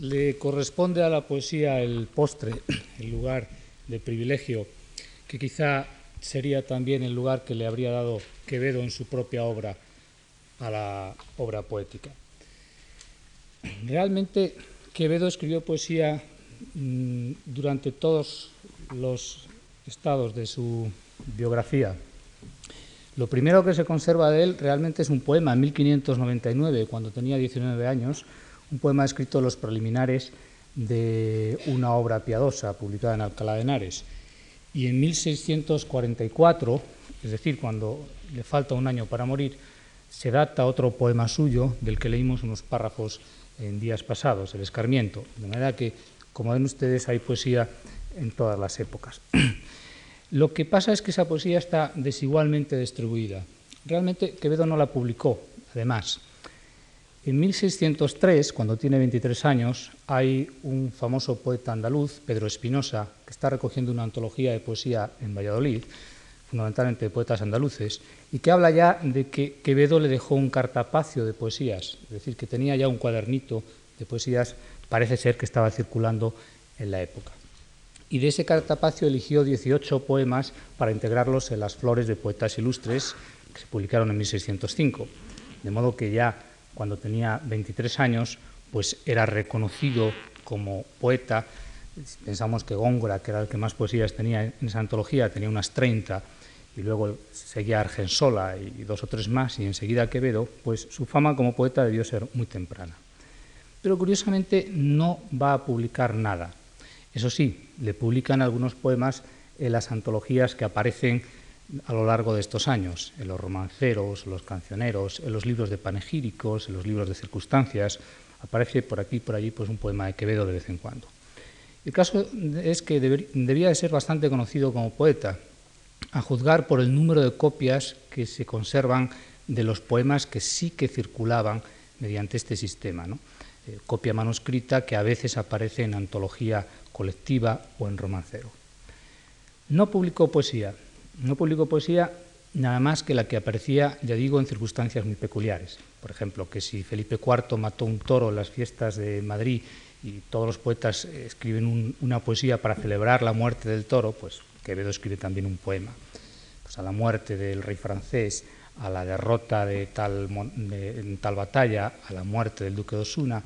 le corresponde a la poesía el postre, el lugar de privilegio, que quizá sería también el lugar que le habría dado Quevedo en su propia obra a la obra poética. Realmente Quevedo escribió poesía mm, durante todos los estados de su biografía. Lo primero que se conserva de él realmente es un poema en 1599, cuando tenía 19 años, un poema escrito los preliminares de una obra piadosa publicada en Alcalá de Henares. Y en 1644, es decir, cuando le falta un año para morir, se data otro poema suyo del que leímos unos párrafos en días pasados, El Escarmiento. De manera que, como ven ustedes, hay poesía en todas las épocas. Lo que pasa es que esa poesía está desigualmente distribuida. Realmente Quevedo no la publicó, además. En 1603, cuando tiene 23 años, hay un famoso poeta andaluz, Pedro Espinosa, que está recogiendo una antología de poesía en Valladolid, fundamentalmente de poetas andaluces, y que habla ya de que Quevedo le dejó un cartapacio de poesías, es decir, que tenía ya un cuadernito de poesías, parece ser que estaba circulando en la época y de ese cartapacio eligió 18 poemas para integrarlos en las flores de poetas ilustres que se publicaron en 1605. De modo que ya cuando tenía 23 años, pues era reconocido como poeta. Pensamos que Góngora, que era el que más poesías tenía en esa antología, tenía unas 30, y luego seguía Argensola y dos o tres más, y enseguida Quevedo, pues su fama como poeta debió ser muy temprana. Pero curiosamente no va a publicar nada eso sí, le publican algunos poemas en las antologías que aparecen a lo largo de estos años, en los romanceros, los cancioneros, en los libros de panegíricos, en los libros de circunstancias. Aparece por aquí y por allí pues, un poema de Quevedo de vez en cuando. El caso es que debía de ser bastante conocido como poeta, a juzgar por el número de copias que se conservan de los poemas que sí que circulaban mediante este sistema. Eh, copia manuscrita que a veces aparece en antología colectiva o en romancero. No publicó poesía, no publicó poesía nada más que la que aparecía, ya digo, en circunstancias muy peculiares. Por ejemplo, que si Felipe IV mató un toro en las fiestas de Madrid y todos los poetas escriben una poesía para celebrar la muerte del toro, pues Quevedo escribe también un poema. Pues a la muerte del rey francés, a la derrota de tal, de, tal batalla, a la muerte del duque de Osuna,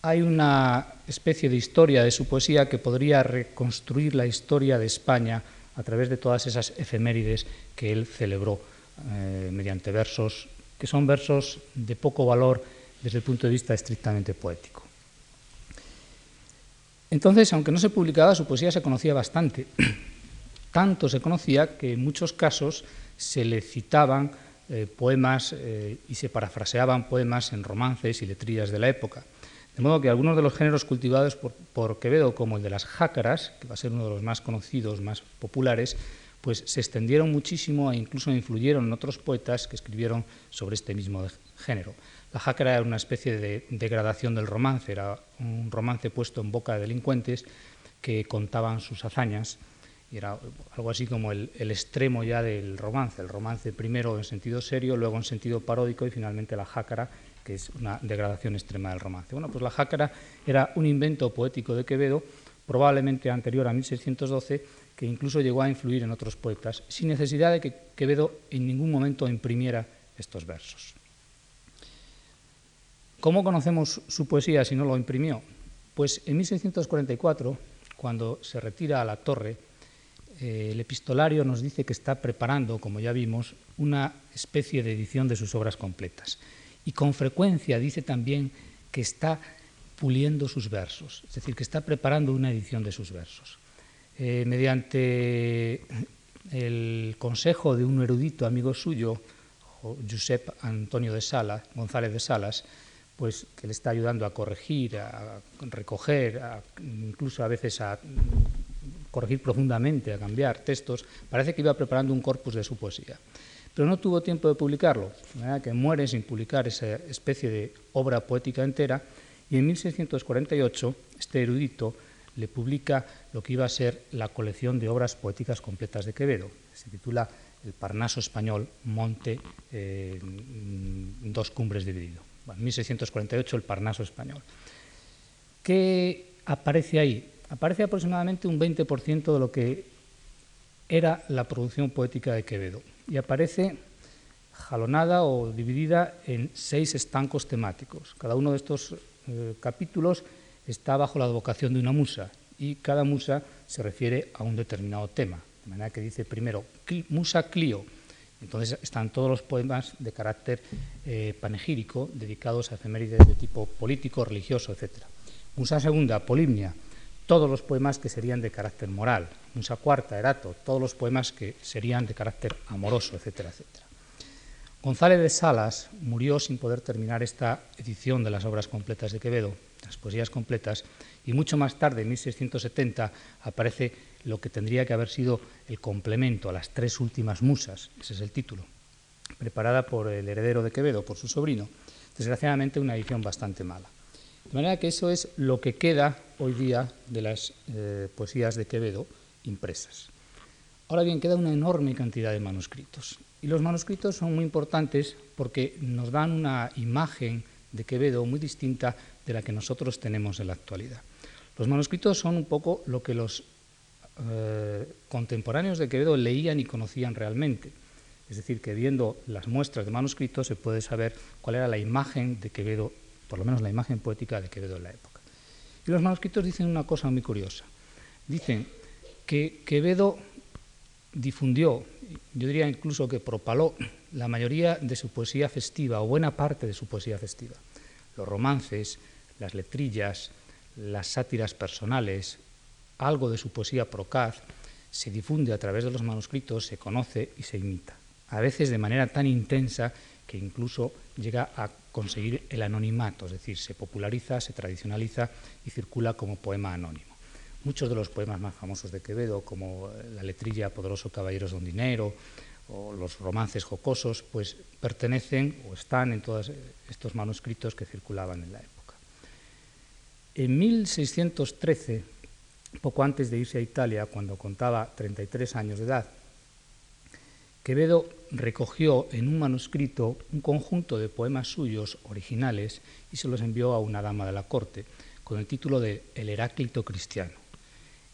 hay una especie de historia de su poesía que podría reconstruir la historia de España a través de todas esas efemérides que él celebró eh, mediante versos, que son versos de poco valor desde el punto de vista estrictamente poético. Entonces, aunque no se publicaba, su poesía se conocía bastante. Tanto se conocía que en muchos casos se le citaban eh, poemas eh, y se parafraseaban poemas en romances y letrillas de la época. De modo que algunos de los géneros cultivados por, Quevedo, como el de las jácaras, que va a ser uno de los más conocidos, más populares, pues se extendieron muchísimo e incluso influyeron en otros poetas que escribieron sobre este mismo género. La jácara era una especie de degradación del romance, era un romance puesto en boca de delincuentes que contaban sus hazañas y era algo así como el, el, extremo ya del romance, el romance primero en sentido serio, luego en sentido paródico y finalmente la jácara que es una degradación extrema del romance. Bueno, pues la jácara era un invento poético de Quevedo, probablemente anterior a 1612, que incluso llegó a influir en otros poetas, sin necesidad de que Quevedo en ningún momento imprimiera estos versos. ¿Cómo conocemos su poesía si no lo imprimió? Pues en 1644, cuando se retira a la torre, eh, el epistolario nos dice que está preparando, como ya vimos, una especie de edición de sus obras completas y con frecuencia dice también que está puliendo sus versos, es decir, que está preparando una edición de sus versos. Eh, mediante el consejo de un erudito amigo suyo, Josep Antonio de Sala, González de Salas, pues que le está ayudando a corregir, a recoger, incluso a veces a corregir profundamente, a cambiar textos, parece que iba preparando un corpus de su poesía pero no tuvo tiempo de publicarlo, que muere sin publicar esa especie de obra poética entera, y en 1648 este erudito le publica lo que iba a ser la colección de obras poéticas completas de Quevedo. Se titula El Parnaso Español, Monte, eh, dos cumbres dividido. en 1648 el Parnaso Español. ¿Qué aparece ahí? Aparece aproximadamente un 20% de lo que era la producción poética de Quevedo y aparece jalonada o dividida en seis estancos temáticos. Cada uno de estos eh, capítulos está bajo la advocación de una musa y cada musa se refiere a un determinado tema. De manera que dice primero Musa Clio. Entonces están todos los poemas de carácter eh, panegírico dedicados a efemérides de tipo político, religioso, etc. Musa segunda, Polimnia, todos los poemas que serían de carácter moral. Musa cuarta, Erato, todos los poemas que serían de carácter amoroso, etcétera, etcétera. González de Salas murió sin poder terminar esta edición de las obras completas de Quevedo, las poesías completas, y mucho más tarde, en 1670, aparece lo que tendría que haber sido el complemento a las tres últimas musas, ese es el título, preparada por el heredero de Quevedo, por su sobrino. Desgraciadamente una edición bastante mala. De manera que eso es lo que queda hoy día de las eh, poesías de Quevedo impresas. Ahora bien, queda una enorme cantidad de manuscritos. Y los manuscritos son muy importantes porque nos dan una imagen de Quevedo muy distinta de la que nosotros tenemos en la actualidad. Los manuscritos son un poco lo que los eh, contemporáneos de Quevedo leían y conocían realmente. Es decir, que viendo las muestras de manuscritos se puede saber cuál era la imagen de Quevedo, por lo menos la imagen poética de Quevedo en la época. Y los manuscritos dicen una cosa muy curiosa. Dicen que Quevedo difundió, yo diría incluso que propaló la mayoría de su poesía festiva o buena parte de su poesía festiva. Los romances, las letrillas, las sátiras personales, algo de su poesía procaz, se difunde a través de los manuscritos, se conoce y se imita, a veces de manera tan intensa que incluso llega a conseguir el anonimato, es decir, se populariza, se tradicionaliza y circula como poema anónimo. Muchos de los poemas más famosos de Quevedo, como la letrilla Poderoso Caballeros Don Dinero o los romances jocosos, pues pertenecen o están en todos estos manuscritos que circulaban en la época. En 1613, poco antes de irse a Italia, cuando contaba 33 años de edad, Quevedo recogió en un manuscrito un conjunto de poemas suyos originales y se los envió a una dama de la corte con el título de El Heráclito Cristiano.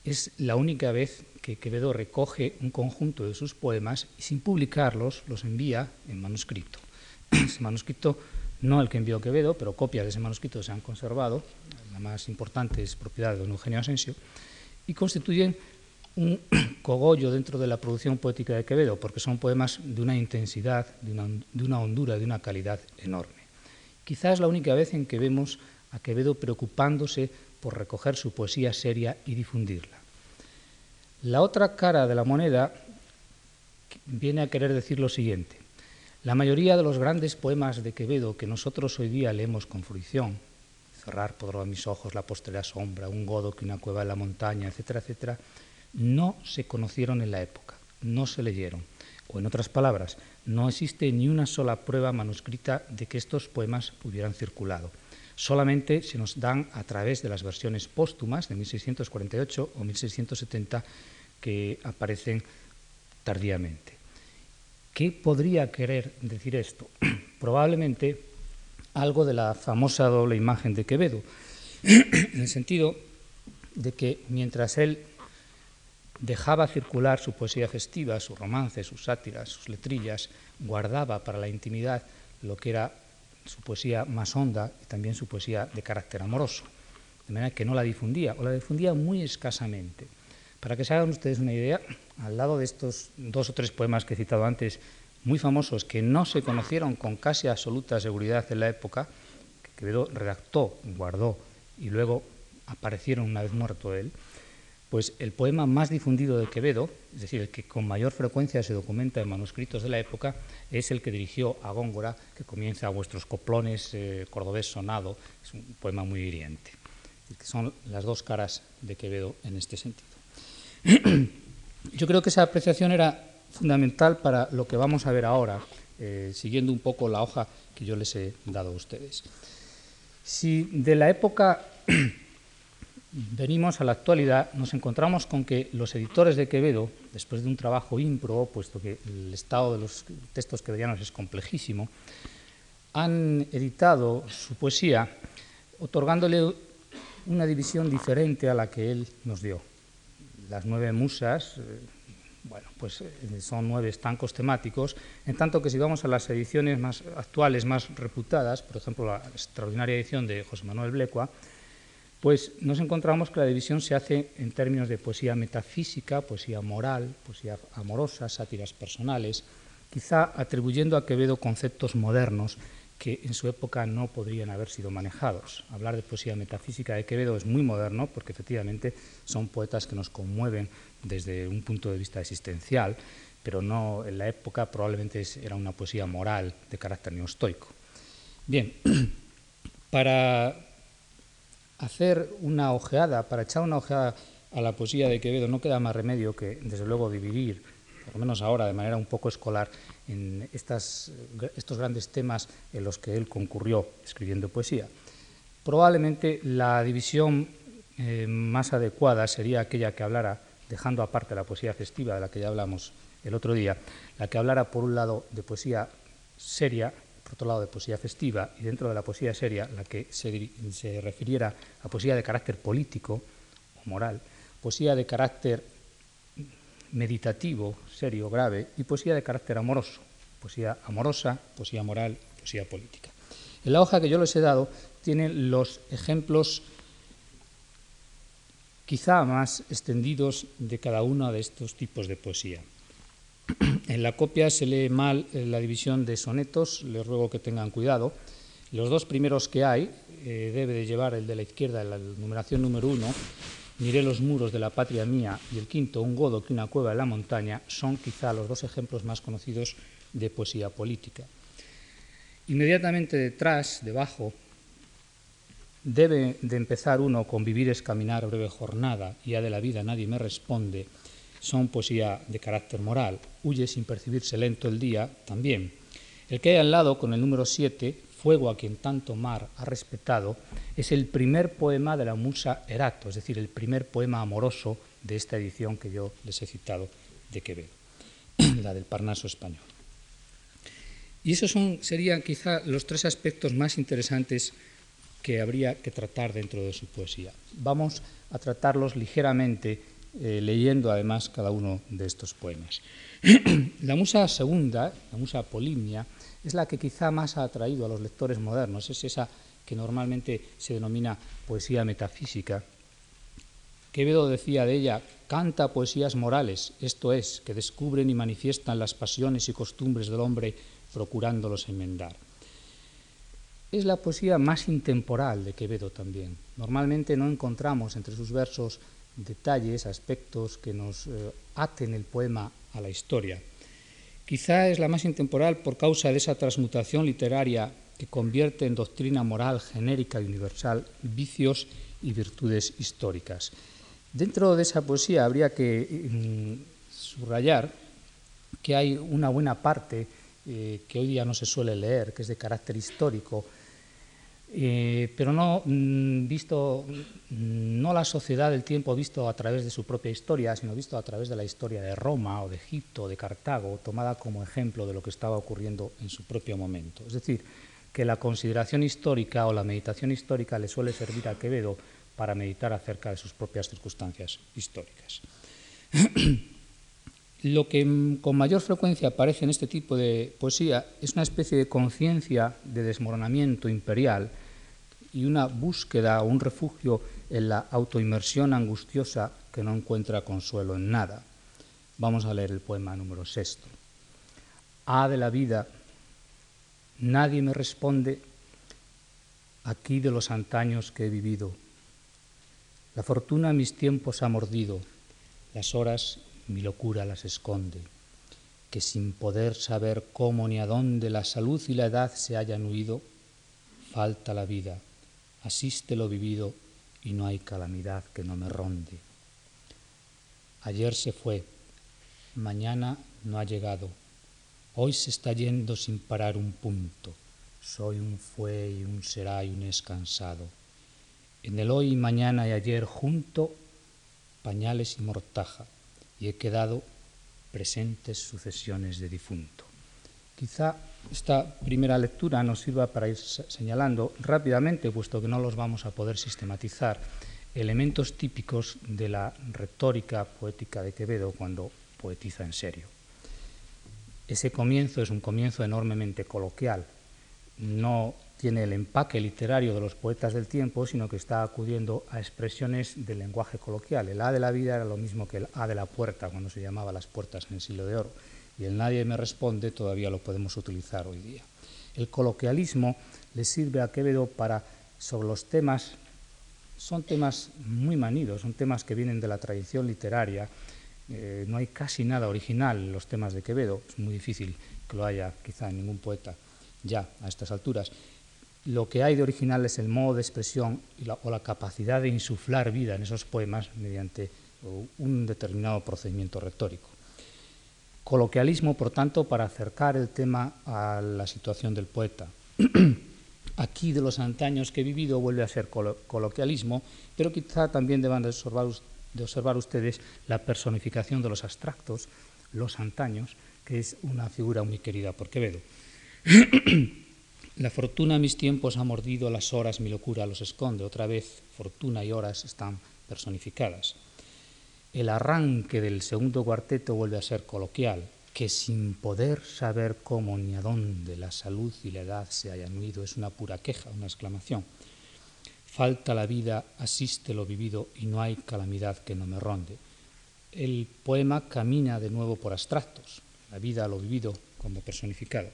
Es la única vez que Quevedo recoge un conjunto de sus poemas y sin publicarlos los envía en manuscrito. Ese manuscrito, no el que envió Quevedo, pero copias de ese manuscrito se han conservado, la más importante es propiedad de don Eugenio Asensio, y constituyen un cogollo dentro de la producción poética de Quevedo, porque son poemas de una intensidad, de una, de una hondura, de una calidad enorme. Quizás la única vez en que vemos a Quevedo preocupándose por recoger su poesía seria y difundirla. La otra cara de la moneda viene a querer decir lo siguiente. La mayoría de los grandes poemas de Quevedo que nosotros hoy día leemos con fruición, cerrar podrá mis ojos la posterior sombra, un godo que una cueva en la montaña, etcétera, etcétera, no se conocieron en la época, no se leyeron. O en otras palabras, no existe ni una sola prueba manuscrita de que estos poemas hubieran circulado solamente se nos dan a través de las versiones póstumas de 1648 o 1670 que aparecen tardíamente. ¿Qué podría querer decir esto? Probablemente algo de la famosa doble imagen de Quevedo, en el sentido de que mientras él dejaba circular su poesía festiva, sus romances, sus sátiras, sus letrillas, guardaba para la intimidad lo que era su poesía más honda y también su poesía de carácter amoroso, de manera que no la difundía, o la difundía muy escasamente. Para que se hagan ustedes una idea, al lado de estos dos o tres poemas que he citado antes, muy famosos, que no se conocieron con casi absoluta seguridad en la época, que Quevedo redactó, guardó y luego aparecieron una vez muerto él, pues el poema más difundido de Quevedo, es decir, el que con mayor frecuencia se documenta en manuscritos de la época, es el que dirigió a Góngora, que comienza a vuestros coplones, eh, cordobés sonado, es un poema muy hiriente, son las dos caras de Quevedo en este sentido. Yo creo que esa apreciación era fundamental para lo que vamos a ver ahora, eh, siguiendo un poco la hoja que yo les he dado a ustedes. Si de la época venimos a la actualidad, nos encontramos con que los editores de Quevedo, después de un trabajo ímprobo, puesto que el estado de los textos quevedianos es complejísimo, han editado su poesía otorgándole una división diferente a la que él nos dio. Las nueve musas, eh, bueno, pues eh, son nueve estancos temáticos, en tanto que si vamos a las ediciones más actuales, más reputadas, por ejemplo la extraordinaria edición de José Manuel Blecua, pues nos encontramos que la división se hace en términos de poesía metafísica, poesía moral, poesía amorosa, sátiras personales, quizá atribuyendo a Quevedo conceptos modernos que en su época no podrían haber sido manejados. Hablar de poesía metafísica de Quevedo es muy moderno porque efectivamente son poetas que nos conmueven desde un punto de vista existencial, pero no en la época probablemente era una poesía moral de carácter neostoico. Bien, para hacer una ojeada, para echar una ojeada a la poesía de Quevedo, no queda más remedio que, desde luego, dividir, por lo menos ahora de manera un poco escolar, en estos grandes temas en los que él concurrió escribiendo poesía. Probablemente la división eh, más adecuada sería aquella que hablara, dejando aparte la poesía festiva de la que ya hablamos el otro día, la que hablara por un lado de poesía seria por otro lado, de poesía festiva, y dentro de la poesía seria, la que se, refiriera a poesía de carácter político o moral, poesía de carácter meditativo, serio, grave, y poesía de carácter amoroso, poesía amorosa, poesía moral, poesía política. En la hoja que yo les he dado tienen los ejemplos quizá más extendidos de cada uno de estos tipos de poesía. En la copia se lee mal eh, la división de sonetos, les ruego que tengan cuidado. Los dos primeros que hay, eh, debe de llevar el de la izquierda, la numeración número uno, Miré los muros de la patria mía y el quinto, Un godo que una cueva en la montaña, son quizá los dos ejemplos más conocidos de poesía política. Inmediatamente detrás, debajo, debe de empezar uno con Vivir es caminar, breve jornada, ya de la vida nadie me responde, son poesía de carácter moral. Huye sin percibirse lento el día, también. El que hay al lado, con el número 7, Fuego a quien tanto mar ha respetado, es el primer poema de la musa Erato, es decir, el primer poema amoroso de esta edición que yo les he citado de Quevedo, la del Parnaso español. Y esos son, serían quizá los tres aspectos más interesantes que habría que tratar dentro de su poesía. Vamos a tratarlos ligeramente eh, leyendo además cada uno de estos poemas. la musa segunda, la musa Polimnia, es la que quizá más ha atraído a los lectores modernos, es esa que normalmente se denomina poesía metafísica. Quevedo decía de ella, canta poesías morales, esto es, que descubren y manifiestan las pasiones y costumbres del hombre procurándolos enmendar. Es la poesía más intemporal de Quevedo también. Normalmente no encontramos entre sus versos detalles, aspectos que nos eh, aten el poema a la historia. Quizá es la más intemporal por causa de esa transmutación literaria que convierte en doctrina moral genérica y universal vicios y virtudes históricas. Dentro de esa poesía habría que mm, subrayar que hay una buena parte eh, que hoy día no se suele leer, que es de carácter histórico, eh, pero no mm, visto, mm, no la sociedad del tiempo visto a través de su propia historia, sino visto a través de la historia de Roma o de Egipto de Cartago, tomada como ejemplo de lo que estaba ocurriendo en su propio momento. Es decir, que la consideración histórica o la meditación histórica le suele servir a Quevedo para meditar acerca de sus propias circunstancias históricas. Lo que con mayor frecuencia aparece en este tipo de poesía es una especie de conciencia de desmoronamiento imperial y una búsqueda o un refugio en la autoinmersión angustiosa que no encuentra consuelo en nada. Vamos a leer el poema número sexto. Ah de la vida, nadie me responde aquí de los antaños que he vivido. La fortuna mis tiempos ha mordido, las horas mi locura las esconde, que sin poder saber cómo ni a dónde la salud y la edad se hayan huido, falta la vida, asiste lo vivido y no hay calamidad que no me ronde. Ayer se fue, mañana no ha llegado, hoy se está yendo sin parar un punto. Soy un fue y un será y un es cansado. En el hoy, mañana y ayer junto, pañales y mortaja y he quedado presentes sucesiones de difunto. Quizá esta primera lectura nos sirva para ir señalando rápidamente, puesto que no los vamos a poder sistematizar, elementos típicos de la retórica poética de Quevedo cuando poetiza en serio. Ese comienzo es un comienzo enormemente coloquial, no tiene el empaque literario de los poetas del tiempo, sino que está acudiendo a expresiones del lenguaje coloquial. El A de la vida era lo mismo que el A de la puerta, cuando se llamaba las puertas en el siglo de oro. Y el nadie me responde todavía lo podemos utilizar hoy día. El coloquialismo le sirve a Quevedo para, sobre los temas, son temas muy manidos, son temas que vienen de la tradición literaria. Eh, no hay casi nada original en los temas de Quevedo, es muy difícil que lo haya quizá en ningún poeta ya a estas alturas lo que hay de original es el modo de expresión o la capacidad de insuflar vida en esos poemas mediante un determinado procedimiento retórico. Coloquialismo, por tanto, para acercar el tema a la situación del poeta. Aquí de los antaños que he vivido vuelve a ser coloquialismo, pero quizá también deban de observar, de observar ustedes la personificación de los abstractos, los antaños, que es una figura muy querida por Quevedo. La fortuna mis tiempos ha mordido, las horas mi locura los esconde. Otra vez, fortuna y horas están personificadas. El arranque del segundo cuarteto vuelve a ser coloquial, que sin poder saber cómo ni a dónde la salud y la edad se hayan unido es una pura queja, una exclamación. Falta la vida, asiste lo vivido y no hay calamidad que no me ronde. El poema camina de nuevo por abstractos, la vida, lo vivido como personificado.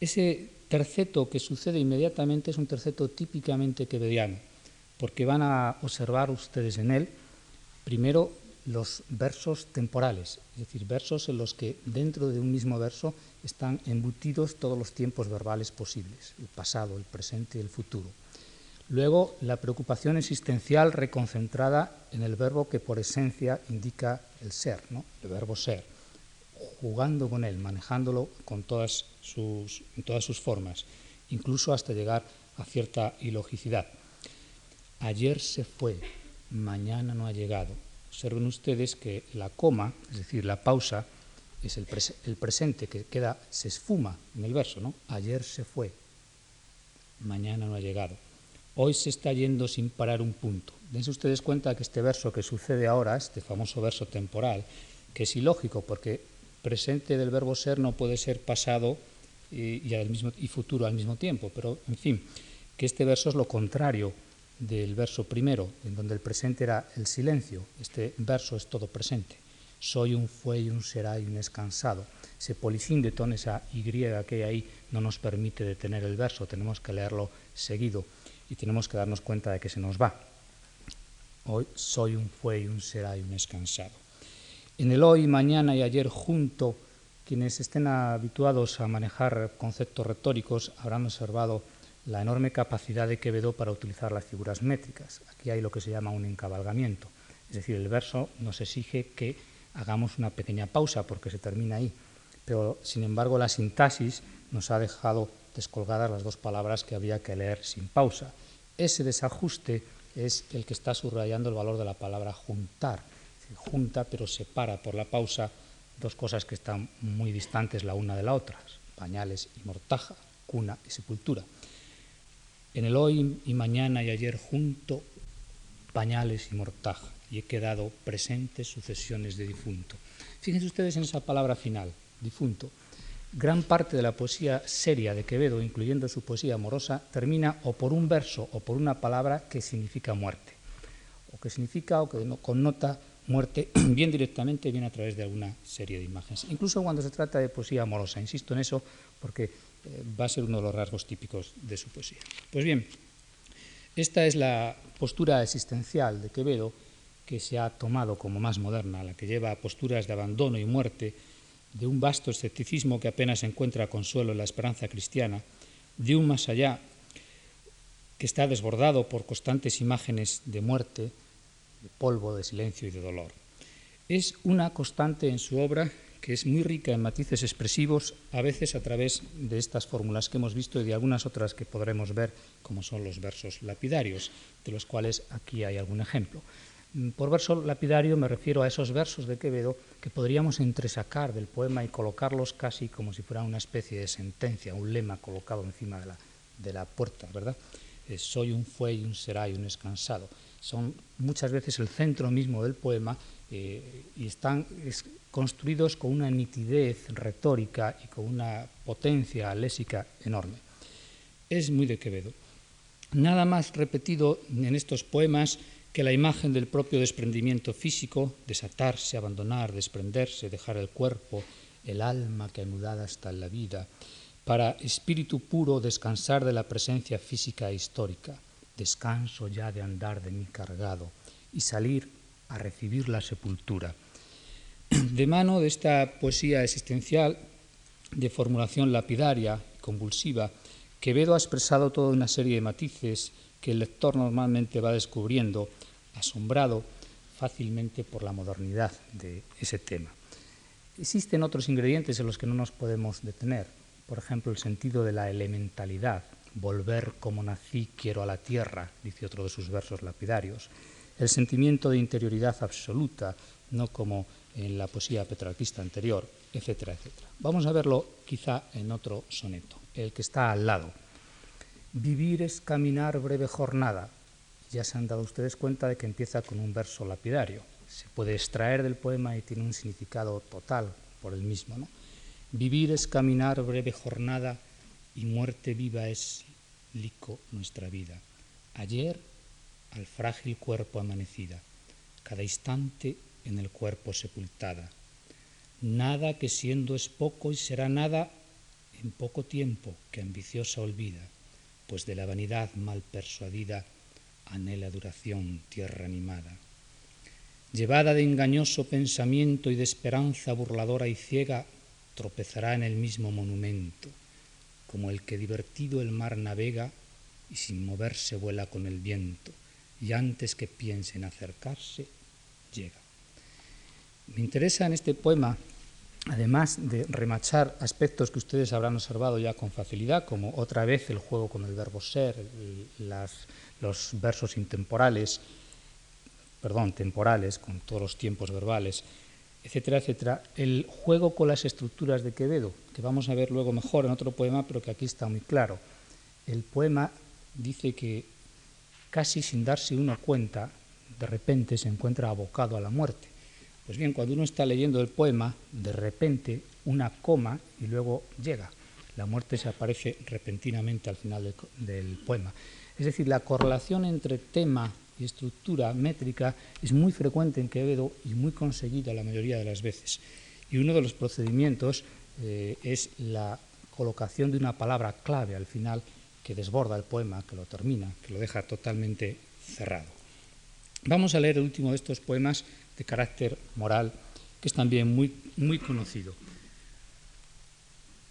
Ese terceto que sucede inmediatamente es un terceto típicamente quevediano, porque van a observar ustedes en él, primero, los versos temporales, es decir, versos en los que dentro de un mismo verso están embutidos todos los tiempos verbales posibles, el pasado, el presente y el futuro. Luego, la preocupación existencial reconcentrada en el verbo que por esencia indica el ser, ¿no? el verbo ser jugando con él, manejándolo con todas sus, en todas sus formas, incluso hasta llegar a cierta ilogicidad. Ayer se fue, mañana no ha llegado. Observen ustedes que la coma, es decir, la pausa, es el, el presente que queda, se esfuma en el verso, ¿no? Ayer se fue, mañana no ha llegado. Hoy se está yendo sin parar un punto. Dense ustedes cuenta que este verso que sucede ahora, este famoso verso temporal, que es ilógico porque presente del verbo ser no puede ser pasado y, al mismo, y futuro al mismo tiempo, pero en fin, que este verso es lo contrario del verso primero, en donde el presente era el silencio, este verso es todo presente. Soy un fue y un será y un descansado. Ese polisíndeton, esa Y que hay ahí, no nos permite detener el verso, tenemos que leerlo seguido y tenemos que darnos cuenta de que se nos va. Hoy soy un fue y un será y un descansado. En el hoy, mañana y ayer junto, quienes estén habituados a manejar conceptos retóricos habrán observado la enorme capacidad de Quevedo para utilizar las figuras métricas. Aquí hay lo que se llama un encabalgamiento, es decir, el verso nos exige que hagamos una pequeña pausa porque se termina ahí, pero sin embargo la sintaxis nos ha dejado descolgadas las dos palabras que había que leer sin pausa. Ese desajuste es el que está subrayando el valor de la palabra juntar, junta pero separa por la pausa dos cosas que están muy distantes la una de la otra, pañales y mortaja, cuna y sepultura. En el hoy y mañana y ayer junto, pañales y mortaja, y he quedado presentes sucesiones de difunto. Fíjense ustedes en esa palabra final, difunto. Gran parte de la poesía seria de Quevedo, incluyendo su poesía amorosa, termina o por un verso o por una palabra que significa muerte, o que significa o que connota muerte, bien directamente, bien a través de alguna serie de imágenes. Incluso cuando se trata de poesía amorosa, insisto en eso porque eh, va a ser uno de los rasgos típicos de su poesía. Pues bien, esta es la postura existencial de Quevedo que se ha tomado como más moderna, la que lleva a posturas de abandono y muerte, de un vasto escepticismo que apenas encuentra consuelo en la esperanza cristiana, de un más allá que está desbordado por constantes imágenes de muerte, de polvo, de silencio y de dolor. Es una constante en su obra que es muy rica en matices expresivos, a veces a través de estas fórmulas que hemos visto y de algunas otras que podremos ver, como son los versos lapidarios, de los cuales aquí hay algún ejemplo. Mm, por verso lapidario me refiero a esos versos de Quevedo que podríamos entresacar del poema y colocarlos casi como si fuera una especie de sentencia, un lema colocado encima de la, de la puerta, ¿verdad? Soy un fue y un será y un escansado. Son muchas veces el centro mismo del poema eh, y están construidos con una nitidez retórica y con una potencia lésica enorme. Es muy de Quevedo. Nada más repetido en estos poemas que la imagen del propio desprendimiento físico, desatarse, abandonar, desprenderse, dejar el cuerpo, el alma que anudada está en la vida, para espíritu puro descansar de la presencia física e histórica, descanso ya de andar de mí cargado y salir a recibir la sepultura. De mano de esta poesía existencial, de formulación lapidaria, convulsiva, Quevedo ha expresado toda una serie de matices que el lector normalmente va descubriendo asombrado fácilmente por la modernidad de ese tema. Existen otros ingredientes en los que no nos podemos detener, por ejemplo, el sentido de la elementalidad, volver como nací, quiero a la tierra, dice otro de sus versos lapidarios, el sentimiento de interioridad absoluta, no como en la poesía petrarquista anterior, etcétera, etcétera. Vamos a verlo quizá en otro soneto, el que está al lado. Vivir es caminar breve jornada, ya se han dado ustedes cuenta de que empieza con un verso lapidario. Se puede extraer del poema y tiene un significado total por el mismo. ¿no? Vivir es caminar breve jornada y muerte viva es lico nuestra vida. Ayer al frágil cuerpo amanecida, cada instante en el cuerpo sepultada. Nada que siendo es poco y será nada en poco tiempo que ambiciosa olvida, pues de la vanidad mal persuadida anhela duración tierra animada. Llevada de engañoso pensamiento y de esperanza burladora y ciega, tropezará en el mismo monumento, como el que divertido el mar navega y sin moverse vuela con el viento, y antes que piense en acercarse, llega. Me interesa en este poema, además de remachar aspectos que ustedes habrán observado ya con facilidad, como otra vez el juego con el verbo ser, las los versos intemporales, perdón, temporales, con todos los tiempos verbales, etcétera, etcétera, el juego con las estructuras de Quevedo, que vamos a ver luego mejor en otro poema, pero que aquí está muy claro. El poema dice que casi sin darse uno cuenta, de repente se encuentra abocado a la muerte. Pues bien, cuando uno está leyendo el poema, de repente una coma y luego llega. La muerte se aparece repentinamente al final del, poema. Es decir, la correlación entre tema y estructura métrica es muy frecuente en Quevedo y muy conseguida la mayoría de las veces. Y uno de los procedimientos eh, es la colocación de una palabra clave al final que desborda el poema, que lo termina, que lo deja totalmente cerrado. Vamos a leer el último de estos poemas de carácter moral, que es también muy, muy conocido.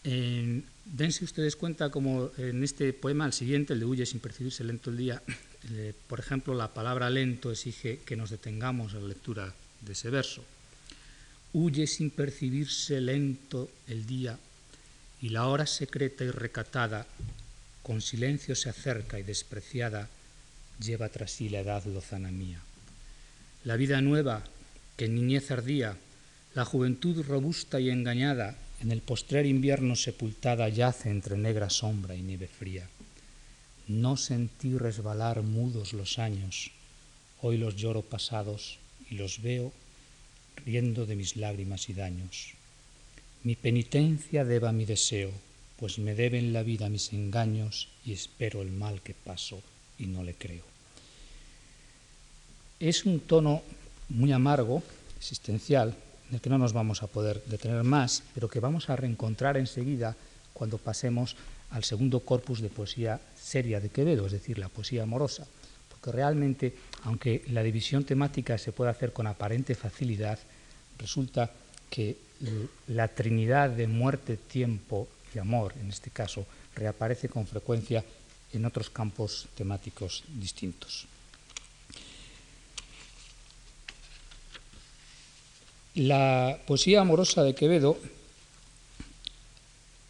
dense ustedes cuenta como en este poema, el siguiente, el de Huye sin percibirse lento el día, por ejemplo, la palabra lento exige que nos detengamos en la lectura de ese verso. Huye sin percibirse lento el día y la hora secreta y recatada con silencio se acerca y despreciada lleva tras sí la edad lozana mía. La vida nueva que en niñez ardía, la juventud robusta y engañada, en el postrer invierno sepultada yace entre negra sombra y nieve fría. No sentí resbalar mudos los años, hoy los lloro pasados y los veo riendo de mis lágrimas y daños. Mi penitencia deba mi deseo, pues me deben la vida mis engaños y espero el mal que paso y no le creo. Es un tono muy amargo, existencial, en el que no nos vamos a poder detener más, pero que vamos a reencontrar enseguida cuando pasemos al segundo corpus de poesía seria de Quevedo, es decir, la poesía amorosa, porque realmente, aunque la división temática se puede hacer con aparente facilidad, resulta que la trinidad de muerte, tiempo y amor, en este caso, reaparece con frecuencia en otros campos temáticos distintos. La poesía amorosa de Quevedo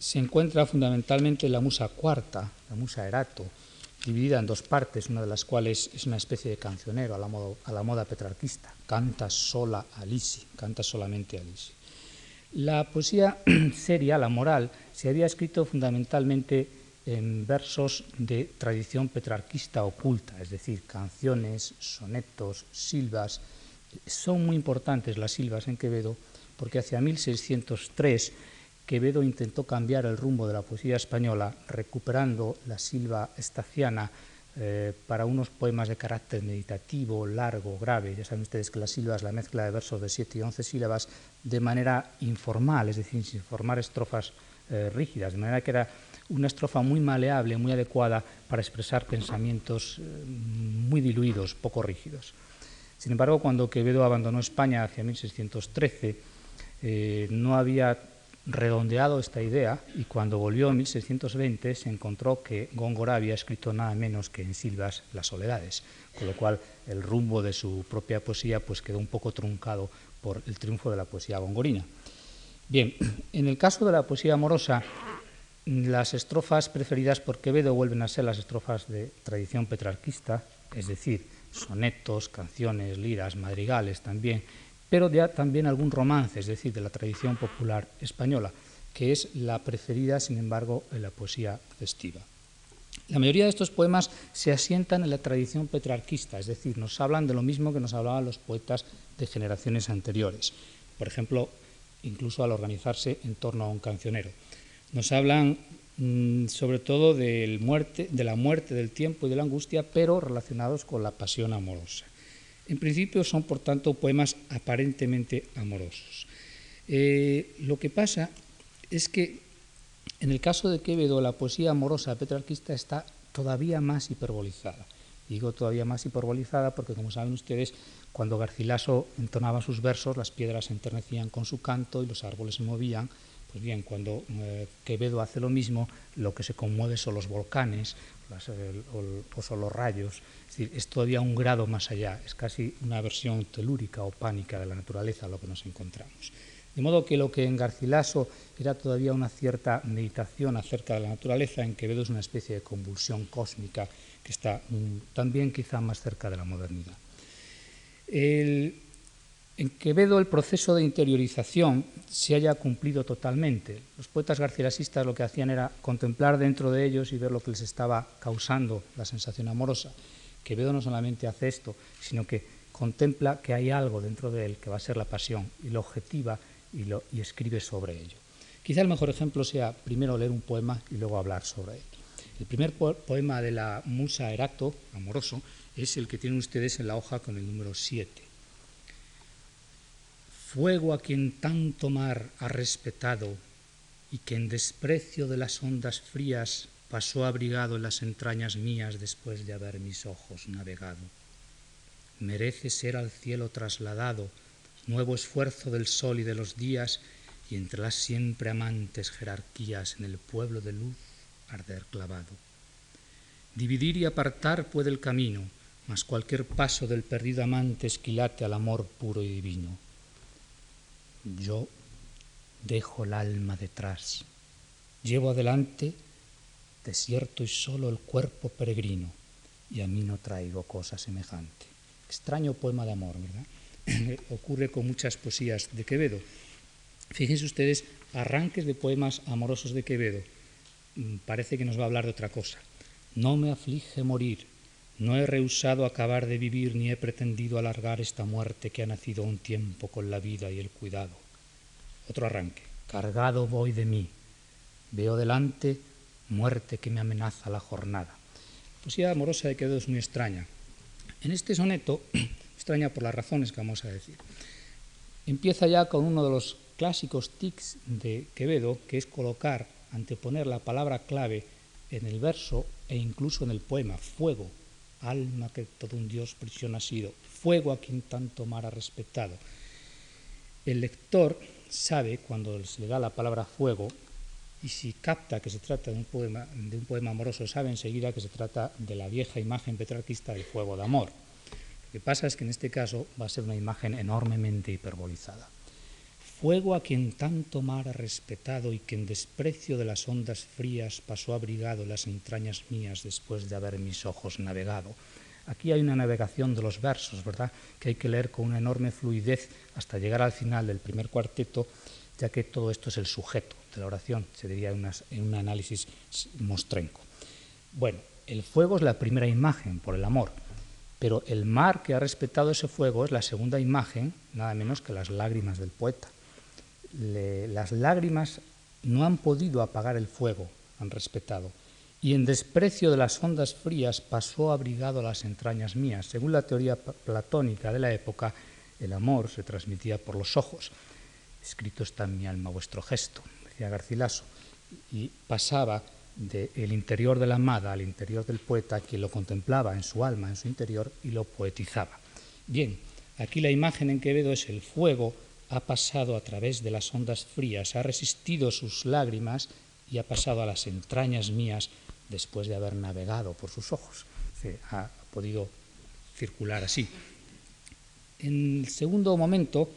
se encuentra fundamentalmente en la musa cuarta, la musa Erato, dividida en dos partes, una de las cuales es una especie de cancionero a la moda, a petrarquista, canta sola Alisi, canta solamente Alisi. La poesía seria, la moral, se había escrito fundamentalmente en versos de tradición petrarquista oculta, es decir, canciones, sonetos, silvas. Son muy importantes las silvas en Quevedo porque hacia 1603 Quevedo intentó cambiar el rumbo de la poesía española recuperando la silva estaciana eh, para unos poemas de carácter meditativo, largo, grave. Ya saben ustedes que la silva es la mezcla de versos de 7 y 11 sílabas de manera informal, es decir, sin formar estrofas eh, rígidas, de manera que era una estrofa muy maleable, muy adecuada para expresar pensamientos eh, muy diluidos, poco rígidos. Sin embargo, cuando Quevedo abandonó España hacia 1613, eh, no había redondeado esta idea y cuando volvió en 1620 se encontró que Góngora había escrito nada menos que en Silvas Las Soledades, con lo cual el rumbo de su propia poesía pues quedó un poco truncado por el triunfo de la poesía gongorina. Bien, en el caso de la poesía amorosa, las estrofas preferidas por Quevedo vuelven a ser las estrofas de tradición petrarquista, es decir, sonetos, canciones, liras, madrigales también, pero ya también algún romance, es decir, de la tradición popular española, que es la preferida, sin embargo, en la poesía festiva. La mayoría de estos poemas se asientan en la tradición petrarquista, es decir, nos hablan de lo mismo que nos hablaban los poetas de generaciones anteriores. Por ejemplo, incluso al organizarse en torno a un cancionero. Nos hablan mm, sobre todo de la muerte, del tiempo y de la angustia, pero relacionados con la pasión amorosa. En principio son, por tanto, poemas aparentemente amorosos. Eh, lo que pasa es que en el caso de Quevedo la poesía amorosa petrarquista está todavía más hiperbolizada. Digo todavía más hiperbolizada porque, como saben ustedes, cuando Garcilaso entonaba sus versos, las piedras se enternecían con su canto y los árboles se movían. Pues bien, cuando eh, Quevedo hace lo mismo, lo que se conmueve son los volcanes o, son los rayos. Es decir, es todavía un grado más allá, es casi una versión telúrica o pánica de la naturaleza lo que nos encontramos. De modo que lo que en Garcilaso era todavía una cierta meditación acerca de la naturaleza, en Quevedo es una especie de convulsión cósmica que está mm, también quizá más cerca de la modernidad. En Quevedo el proceso de interiorización se haya cumplido totalmente. Los poetas garcilasistas lo que hacían era contemplar dentro de ellos y ver lo que les estaba causando la sensación amorosa. Quevedo no solamente hace esto, sino que contempla que hay algo dentro de él que va a ser la pasión y lo objetiva y, escribe sobre ello. Quizá el mejor ejemplo sea primero leer un poema y luego hablar sobre él. El primer poema de la musa Erato, amoroso, es el que tienen ustedes en la hoja con el número 7. Fuego a quien tanto mar ha respetado y que en desprecio de las ondas frías pasó abrigado en las entrañas mías después de haber mis ojos navegado. Merece ser al cielo trasladado, nuevo esfuerzo del sol y de los días, y entre las siempre amantes jerarquías en el pueblo de luz arder clavado. Dividir y apartar puede el camino, mas cualquier paso del perdido amante esquilate al amor puro y divino. Yo dejo el alma detrás, llevo adelante desierto y solo el cuerpo peregrino, y a mí no traigo cosa semejante. Extraño poema de amor, ¿verdad? Ocurre con muchas poesías de Quevedo. Fíjense ustedes, arranques de poemas amorosos de Quevedo. Mm, parece que nos va a hablar de otra cosa. No me aflige morir, no he rehusado acabar de vivir ni he pretendido alargar esta muerte que ha nacido un tiempo con la vida y el cuidado. Otro arranque. Cargado voy de mí. Veo delante muerte que me amenaza la jornada. La poesía amorosa de Quevedo es muy extraña. En este soneto, extraña por las razones que vamos a decir, empieza ya con uno de los clásicos tics de Quevedo, que es colocar, anteponer la palabra clave en el verso e incluso en el poema, fuego, alma que todo un Dios prisión ha sido, fuego a quien tanto mar ha respetado. El lector sabe, cuando se le da la palabra fuego, y si capta que se trata de un, poema, de un poema amoroso, sabe enseguida que se trata de la vieja imagen petrarquista del fuego de amor. Lo que pasa es que en este caso va a ser una imagen enormemente hiperbolizada. Fuego a quien tanto mar ha respetado y que en desprecio de las ondas frías pasó abrigado las entrañas mías después de haber mis ojos navegado. Aquí hay una navegación de los versos, ¿verdad? Que hay que leer con una enorme fluidez hasta llegar al final del primer cuarteto, ya que todo esto es el sujeto de la oración, se diría en, un análisis mostrenco. Bueno, el fuego es la primera imagen por el amor, pero el mar que ha respetado ese fuego es la segunda imagen, nada menos que las lágrimas del poeta. Las lágrimas no han podido apagar el fuego, han respetado y en desprecio de las ondas frías pasó abrigado a las entrañas mías. Según la teoría platónica de la época, el amor se transmitía por los ojos. Escrito está en mi alma vuestro gesto, decía Garcilaso, y pasaba del interior de la amada al interior del poeta, que lo contemplaba en su alma, en su interior, y lo poetizaba. Bien, aquí la imagen en Quevedo es el fuego, ha pasado a través de las ondas frías, ha resistido sus lágrimas y ha pasado a las entrañas mías después de haber navegado por sus ojos. Se ha podido circular así. En el segundo momento,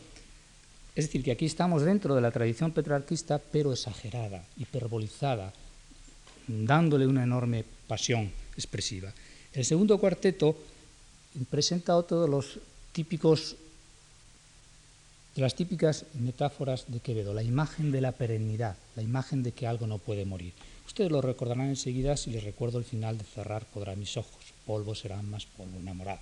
es decir, que aquí estamos dentro de la tradición petrarquista, pero exagerada, hiperbolizada, dándole una enorme pasión expresiva. El segundo cuarteto presenta otro los típicos de las típicas metáforas de Quevedo, la imagen de la perennidad, la imagen de que algo no puede morir. Ustedes lo recordarán enseguida si les recuerdo el final de cerrar podrá mis ojos, polvo será más polvo enamorado.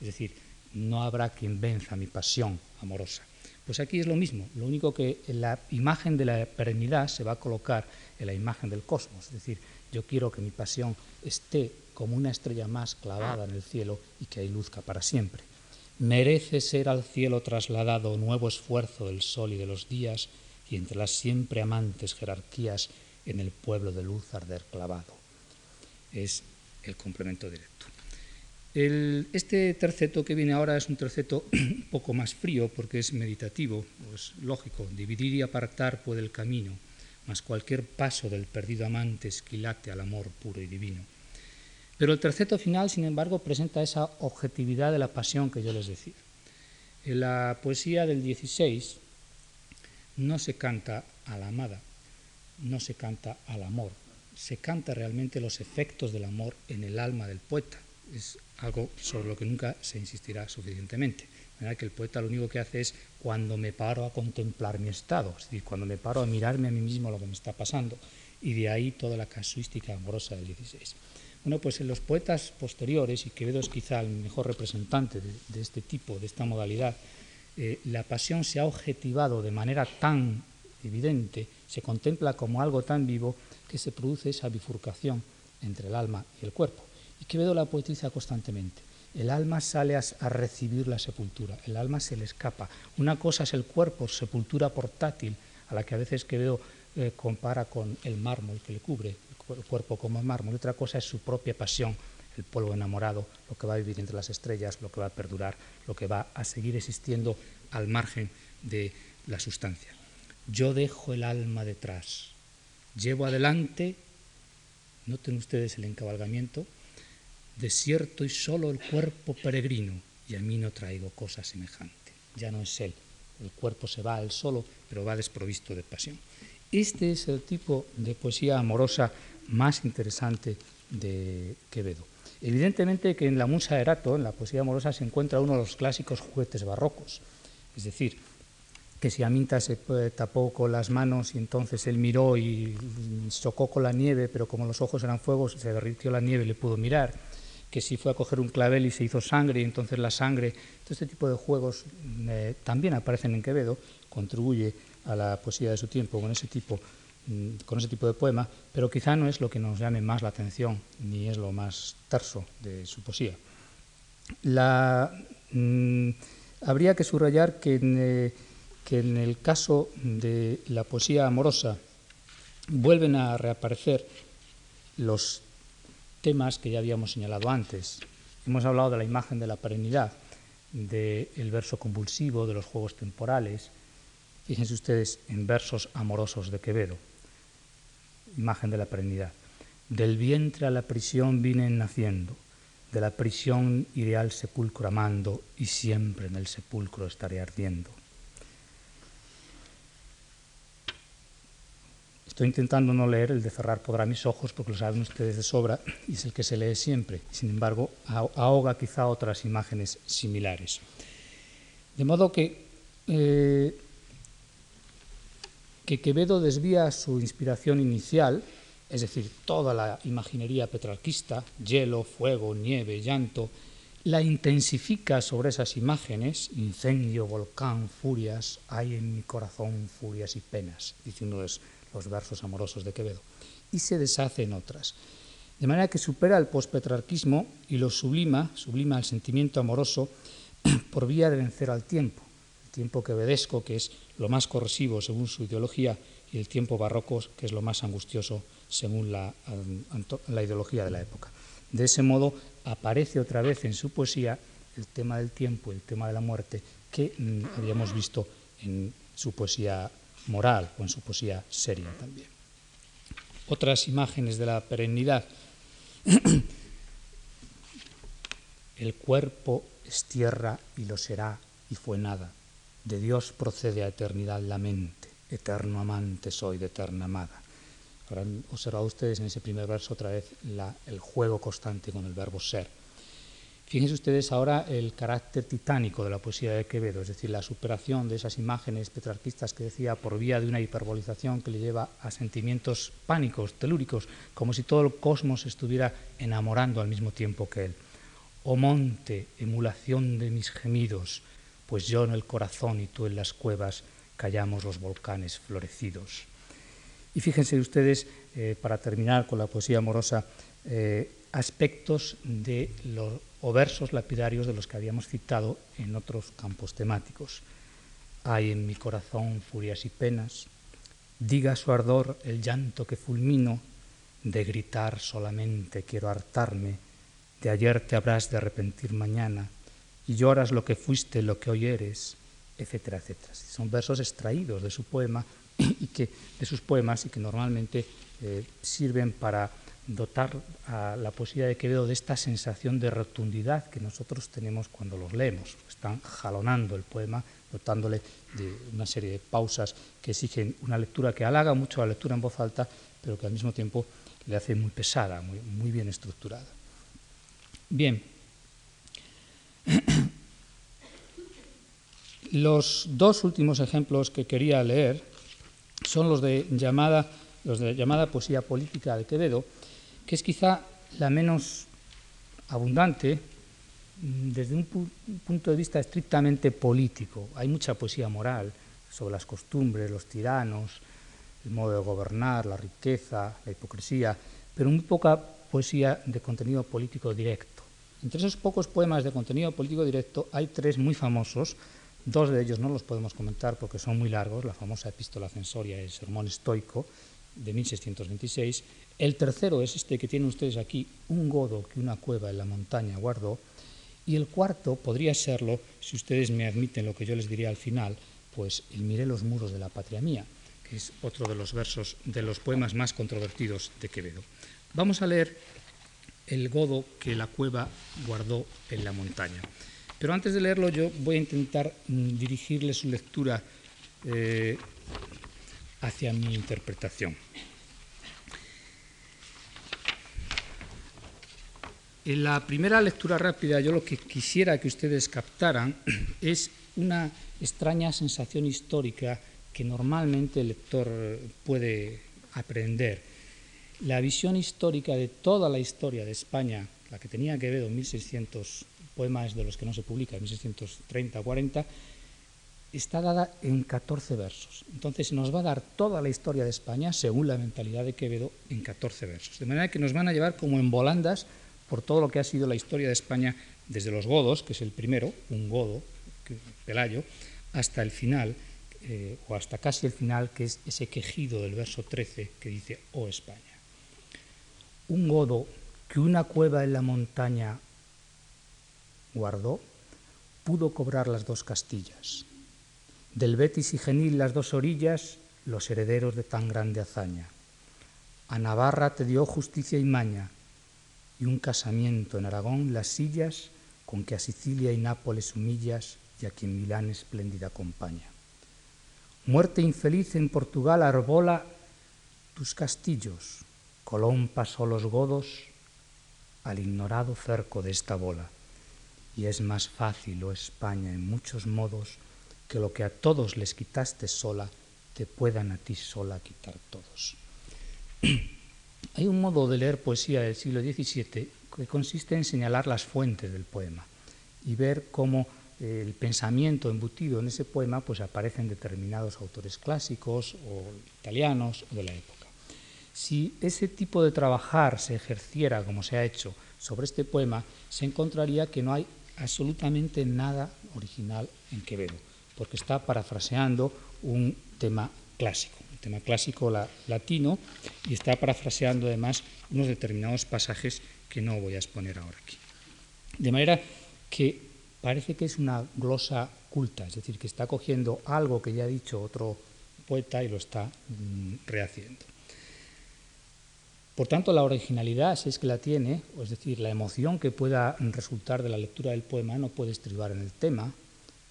Es decir, no habrá quien venza mi pasión amorosa. Pues aquí es lo mismo, lo único que la imagen de la perennidad se va a colocar en la imagen del cosmos, es decir, yo quiero que mi pasión esté como una estrella más clavada en el cielo y que ahí luzca para siempre. Merece ser al cielo trasladado nuevo esfuerzo del sol y de los días y entre las siempre amantes jerarquías en el pueblo de luz arder clavado. Es el complemento directo. este terceto que viene ahora es un terceto un poco más frío porque es meditativo, es lógico, dividir y apartar puede el camino, mas cualquier paso del perdido amante esquilate al amor puro y divino. Pero el terceto final, sin embargo, presenta esa objetividad de la pasión que yo les decía. En la poesía del 16 no se canta a la amada, no se canta al amor, se canta realmente los efectos del amor en el alma del poeta. Es algo sobre lo que nunca se insistirá suficientemente. que el poeta lo único que hace es cuando me paro a contemplar mi estado, es decir, cuando me paro a mirarme a mí mismo lo que me está pasando, y de ahí toda la casuística amorosa del 16. Bueno, pues en los poetas posteriores, y Quevedo es quizá el mejor representante de, este tipo, de esta modalidad, eh, la pasión se ha objetivado de manera tan evidente, se contempla como algo tan vivo que se produce esa bifurcación entre el alma y el cuerpo. Y Quevedo la poetiza constantemente. El alma sale a, recibir la sepultura, el alma se le escapa. Una cosa es el cuerpo, sepultura portátil, a la que a veces Quevedo eh, compara con el mármol que le cubre, cuerpo como mármol. Otra cosa es su propia pasión, el polvo enamorado, lo que va a vivir entre las estrellas, lo que va a perdurar, lo que va a seguir existiendo al margen de la sustancia. Yo dejo el alma detrás, llevo adelante, noten ustedes el encabalgamiento, desierto y solo el cuerpo peregrino, y a mí no traigo cosa semejante. Ya no es él, el cuerpo se va él solo, pero va desprovisto de pasión. Este es el tipo de poesía amorosa más interesante de Quevedo. Evidentemente que en la Musa Erato, en la poesía amorosa, se encuentra uno de los clásicos juguetes barrocos, es decir, que si Aminta se tapó con las manos y entonces él miró y chocó con la nieve, pero como los ojos eran fuegos, se derritió la nieve y le pudo mirar, que si fue a coger un clavel y se hizo sangre y entonces la sangre, todo este tipo de juegos eh, también aparecen en Quevedo, contribuye a la poesía de su tiempo con ese tipo mm, con ese tipo de poema, pero quizá no es lo que nos llame más la atención, ni es lo más terso de su poesía. Mm, habría que subrayar que eh, que en el caso de la poesía amorosa vuelven a reaparecer los temas que ya habíamos señalado antes. Hemos hablado de la imagen de la perennidad, del verso convulsivo, de los juegos temporales. Fíjense ustedes en versos amorosos de Quevedo, imagen de la perennidad. Del vientre a la prisión vine naciendo, de la prisión iré al sepulcro amando y siempre en el sepulcro estaré ardiendo. Estoy intentando no leer el de cerrar podrá mis ojos porque lo saben ustedes de sobra y es el que se lee siempre. Sin embargo, ahoga quizá otras imágenes similares. De modo que, eh, que Quevedo desvía su inspiración inicial, es decir, toda la imaginería petrarquista, hielo, fuego, nieve, llanto, la intensifica sobre esas imágenes, incendio, volcán, furias, hay en mi corazón furias y penas, dice uno de los versos amorosos de Quevedo, y se deshace en otras. De manera que supera el pospetrarquismo y lo sublima, sublima el sentimiento amoroso por vía de vencer al tiempo, tiempo quevedesco, que es lo más corrosivo según su ideología, y el tiempo barroco, que es lo más angustioso según la, la ideología de la época. De ese modo aparece otra vez en su poesía el tema del tiempo, el tema de la muerte, que mm, habíamos visto en su poesía moral o en su poesía seria también. Otras imágenes de la perennidad. el cuerpo es tierra y lo será y fue nada. De Dios procede a eternidad la mente. Eterno amante soy de eterna amada. Habrán observado ustedes en ese primer verso otra vez el juego constante con el verbo ser. Fíjense ustedes ahora el carácter titánico de la poesía de Quevedo, es decir, la superación de esas imágenes petrarquistas que decía por vía de una hiperbolización que le lleva a sentimientos pánicos, telúricos, como si todo el cosmos estuviera enamorando al mismo tiempo que él. Oh monte, emulación de mis gemidos, pues yo en el corazón y tú en las cuevas callamos los volcanes florecidos. Y fíjense ustedes, eh, para terminar con la poesía amorosa, eh, aspectos de los, o versos lapidarios de los que habíamos citado en otros campos temáticos. Hay en mi corazón furias y penas, diga su ardor el llanto que fulmino, de gritar solamente quiero hartarme, de ayer te habrás de arrepentir mañana, y lloras lo que fuiste, lo que hoy eres, etcétera, etcétera. Son versos extraídos de su poema y que, de sus poemas y que normalmente eh, sirven para dotar a la poesía de Quevedo de esta sensación de rotundidad que nosotros tenemos cuando los leemos. Están jalonando el poema, dotándole de una serie de pausas que exigen una lectura que halaga mucho la lectura en voz alta, pero que al mismo tiempo le hace muy pesada, muy, muy bien estructurada. Bien. Los dos últimos ejemplos que quería leer son los de llamada, los de llamada poesía política de Quevedo, que es quizá la menos abundante mm, desde un punto de vista estrictamente político. Hay mucha poesía moral sobre las costumbres, los tiranos, el modo de gobernar, la riqueza, la hipocresía, pero muy poca poesía de contenido político directo. Entre esos pocos poemas de contenido político directo hay tres muy famosos, Dos de ellos no los podemos comentar porque son muy largos, la famosa epístola censoria, el sermón estoico de 1626. El tercero es este que tienen ustedes aquí, un godo que una cueva en la montaña guardó. Y el cuarto podría serlo, si ustedes me admiten lo que yo les diría al final, pues el miré los muros de la patria mía, que es otro de los versos, de los poemas más controvertidos de Quevedo. Vamos a leer el godo que la cueva guardó en la montaña. Pero antes de leerlo yo voy a intentar mm, dirigirle su lectura eh, hacia mi interpretación. En la primera lectura rápida yo lo que quisiera que ustedes captaran es una extraña sensación histórica que normalmente el lector puede aprender. La visión histórica de toda la historia de España, la que tenía Quevedo en 1600 poemas de los que no se publica, en 1630 o 40, está dada en 14 versos. Entonces nos va a dar toda la historia de España, según la mentalidad de Quevedo, en 14 versos. De manera que nos van a llevar como en volandas por todo lo que ha sido la historia de España desde los godos, que es el primero, un godo, Pelayo, hasta el final, eh, o hasta casi el final, que es ese quejido del verso 13 que dice, oh España. Un godo que una cueva en la montaña guardó, pudo cobrar las dos Castillas. Del Betis y Genil las dos orillas, los herederos de tan grande hazaña. A Navarra te dio justicia y maña, y un casamiento en Aragón las sillas con que a Sicilia y Nápoles humillas y a quien Milán espléndida acompaña. Muerte infeliz en Portugal arbola tus castillos. Colón pasó los godos al ignorado cerco de esta bola. Y es más fácil, oh España, en muchos modos, que lo que a todos les quitaste sola, te puedan a ti sola quitar todos. Hay un modo de leer poesía del siglo XVII que consiste en señalar las fuentes del poema y ver cómo eh, el pensamiento embutido en ese poema pues aparecen determinados autores clásicos o italianos o de la época. Si ese tipo de trabajar se ejerciera como se ha hecho sobre este poema, se encontraría que no hay absolutamente nada original en Quevedo, porque está parafraseando un tema clásico, un tema clásico latino, y está parafraseando además unos determinados pasajes que no voy a exponer ahora aquí. De manera que parece que es una glosa culta, es decir, que está cogiendo algo que ya ha dicho otro poeta y lo está mm, rehaciendo. Por tanto, la originalidad, si es que la tiene, es decir, la emoción que pueda resultar de la lectura del poema no puede estribar en el tema,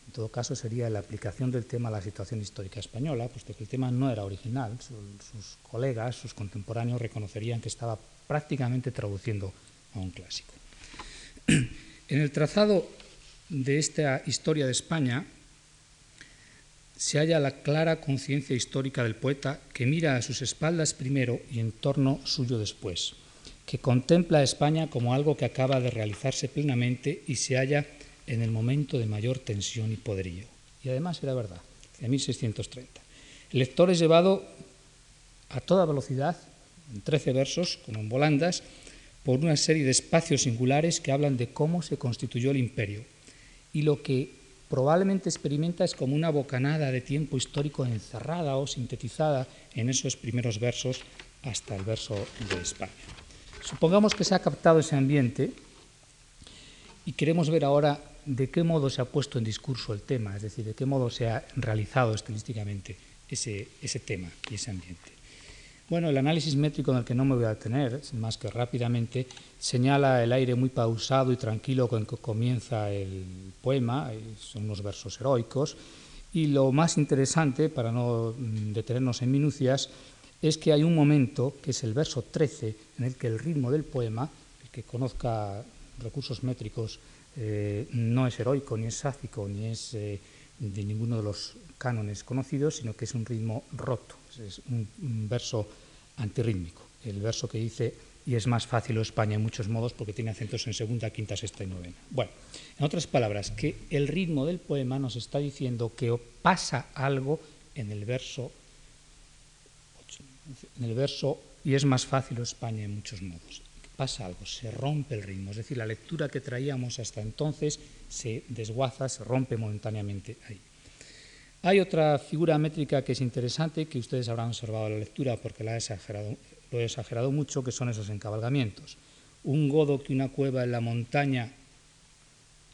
en todo caso sería la aplicación del tema a la situación histórica española, puesto que el tema no era original, sus colegas, sus contemporáneos reconocerían que estaba prácticamente traduciendo a un clásico. En el trazado de esta historia de España se halla la clara conciencia histórica del poeta que mira a sus espaldas primero y en torno suyo después, que contempla a España como algo que acaba de realizarse plenamente y se halla en el momento de mayor tensión y poderío. Y además era verdad, en 1630. El lector es llevado a toda velocidad, en 13 versos, como en volandas, por una serie de espacios singulares que hablan de cómo se constituyó el imperio, y lo que probablemente experimenta es como una bocanada de tiempo histórico encerrada o sintetizada en esos primeros versos hasta el verso de España. Supongamos que se ha captado ese ambiente y queremos ver ahora de qué modo se ha puesto en discurso el tema, es decir, de qué modo se ha realizado estilísticamente ese, ese tema y ese ambiente. Bueno, el análisis métrico en el que no me voy a detener, más que rápidamente, señala el aire muy pausado y tranquilo con que comienza el poema, son unos versos heroicos, y lo más interesante, para no mm, detenernos en minucias, es que hay un momento, que es el verso 13, en el que el ritmo del poema, el que conozca recursos métricos, eh, no es heroico, ni es sáfico, ni es eh, de ninguno de los cánones conocidos, sino que es un ritmo roto, es un, verso antirrítmico, el verso que dice y es más fácil España en muchos modos porque tiene acentos en segunda, quinta, sexta y novena. Bueno, en otras palabras, que el ritmo del poema nos está diciendo que pasa algo en el verso en el verso y es más fácil España en muchos modos. Pasa algo, se rompe el ritmo, es decir, la lectura que traíamos hasta entonces se desguaza, se rompe momentáneamente ahí. Hay otra figura métrica que es interesante, que ustedes habrán observado en la lectura porque la he exagerado, lo he exagerado mucho, que son esos encabalgamientos. Un godo que una cueva en la montaña,